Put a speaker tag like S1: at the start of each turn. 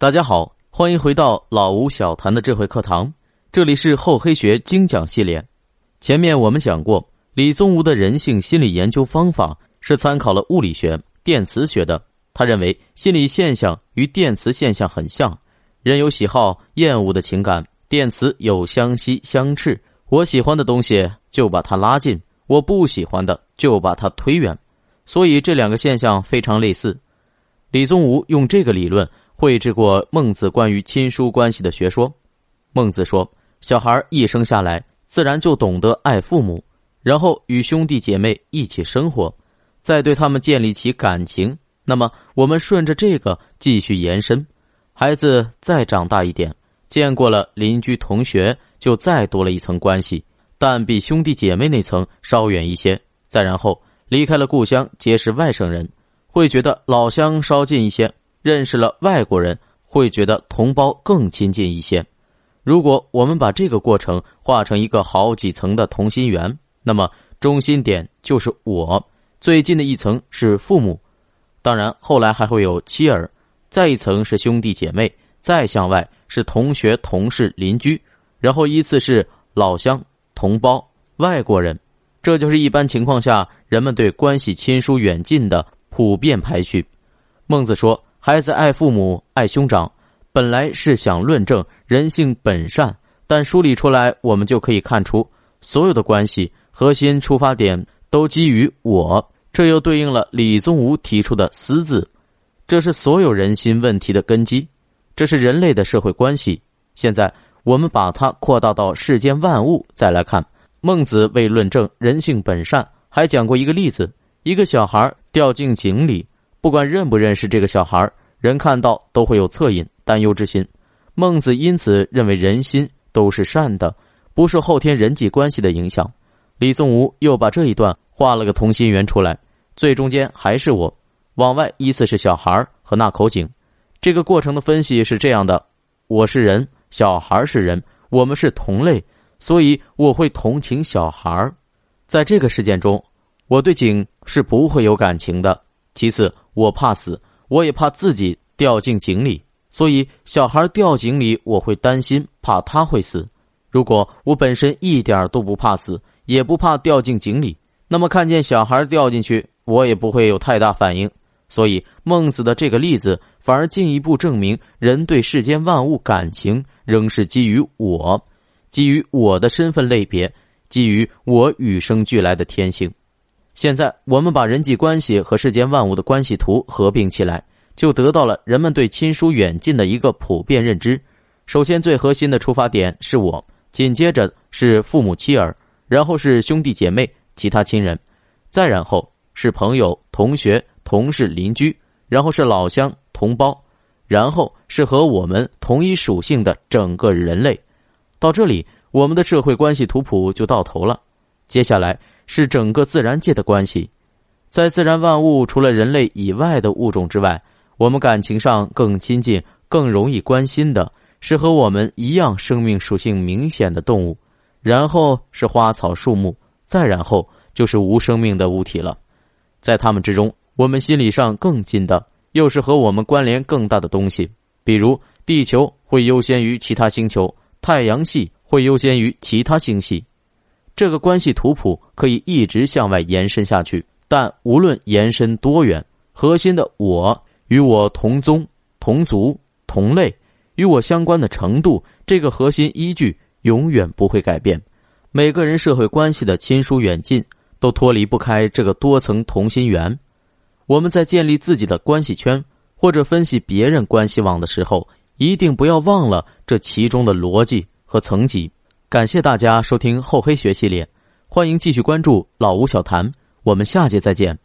S1: 大家好，欢迎回到老吴小谈的智慧课堂，这里是厚黑学精讲系列。前面我们讲过，李宗吾的人性心理研究方法是参考了物理学、电磁学的。他认为心理现象与电磁现象很像，人有喜好、厌恶的情感，电磁有相吸、相斥。我喜欢的东西就把它拉近，我不喜欢的就把它推远，所以这两个现象非常类似。李宗吾用这个理论绘制过孟子关于亲疏关系的学说。孟子说，小孩一生下来自然就懂得爱父母，然后与兄弟姐妹一起生活，再对他们建立起感情。那么，我们顺着这个继续延伸，孩子再长大一点，见过了邻居同学，就再多了一层关系，但比兄弟姐妹那层稍远一些。再然后离开了故乡，结识外省人，会觉得老乡稍近一些；认识了外国人，会觉得同胞更亲近一些。如果我们把这个过程画成一个好几层的同心圆，那么中心点就是我，最近的一层是父母。当然，后来还会有妻儿，再一层是兄弟姐妹，再向外是同学、同事、邻居，然后依次是老乡、同胞、外国人。这就是一般情况下人们对关系亲疏远近的普遍排序。孟子说：“孩子爱父母、爱兄长，本来是想论证人性本善，但梳理出来，我们就可以看出，所有的关系核心出发点都基于我。”这又对应了李宗吾提出的“私”字，这是所有人心问题的根基，这是人类的社会关系。现在我们把它扩大到世间万物，再来看孟子为论证人性本善，还讲过一个例子：一个小孩掉进井里，不管认不认识这个小孩，人看到都会有恻隐、担忧之心。孟子因此认为人心都是善的，不受后天人际关系的影响。李宗吾又把这一段画了个同心圆出来。最中间还是我，往外依次是小孩和那口井。这个过程的分析是这样的：我是人，小孩是人，我们是同类，所以我会同情小孩。在这个事件中，我对井是不会有感情的。其次，我怕死，我也怕自己掉进井里，所以小孩掉井里，我会担心，怕他会死。如果我本身一点都不怕死，也不怕掉进井里，那么看见小孩掉进去。我也不会有太大反应，所以孟子的这个例子反而进一步证明，人对世间万物感情仍是基于我，基于我的身份类别，基于我与生俱来的天性。现在我们把人际关系和世间万物的关系图合并起来，就得到了人们对亲疏远近的一个普遍认知。首先，最核心的出发点是我，紧接着是父母妻儿，然后是兄弟姐妹、其他亲人，再然后。是朋友、同学、同事、邻居，然后是老乡、同胞，然后是和我们同一属性的整个人类。到这里，我们的社会关系图谱就到头了。接下来是整个自然界的关系，在自然万物除了人类以外的物种之外，我们感情上更亲近、更容易关心的是和我们一样生命属性明显的动物，然后是花草树木，再然后就是无生命的物体了。在它们之中，我们心理上更近的，又是和我们关联更大的东西。比如，地球会优先于其他星球，太阳系会优先于其他星系。这个关系图谱可以一直向外延伸下去，但无论延伸多远，核心的我与我同宗、同族、同类，与我相关的程度，这个核心依据永远不会改变。每个人社会关系的亲疏远近。都脱离不开这个多层同心圆。我们在建立自己的关系圈或者分析别人关系网的时候，一定不要忘了这其中的逻辑和层级。感谢大家收听厚黑学系列，欢迎继续关注老吴小谈，我们下节再见。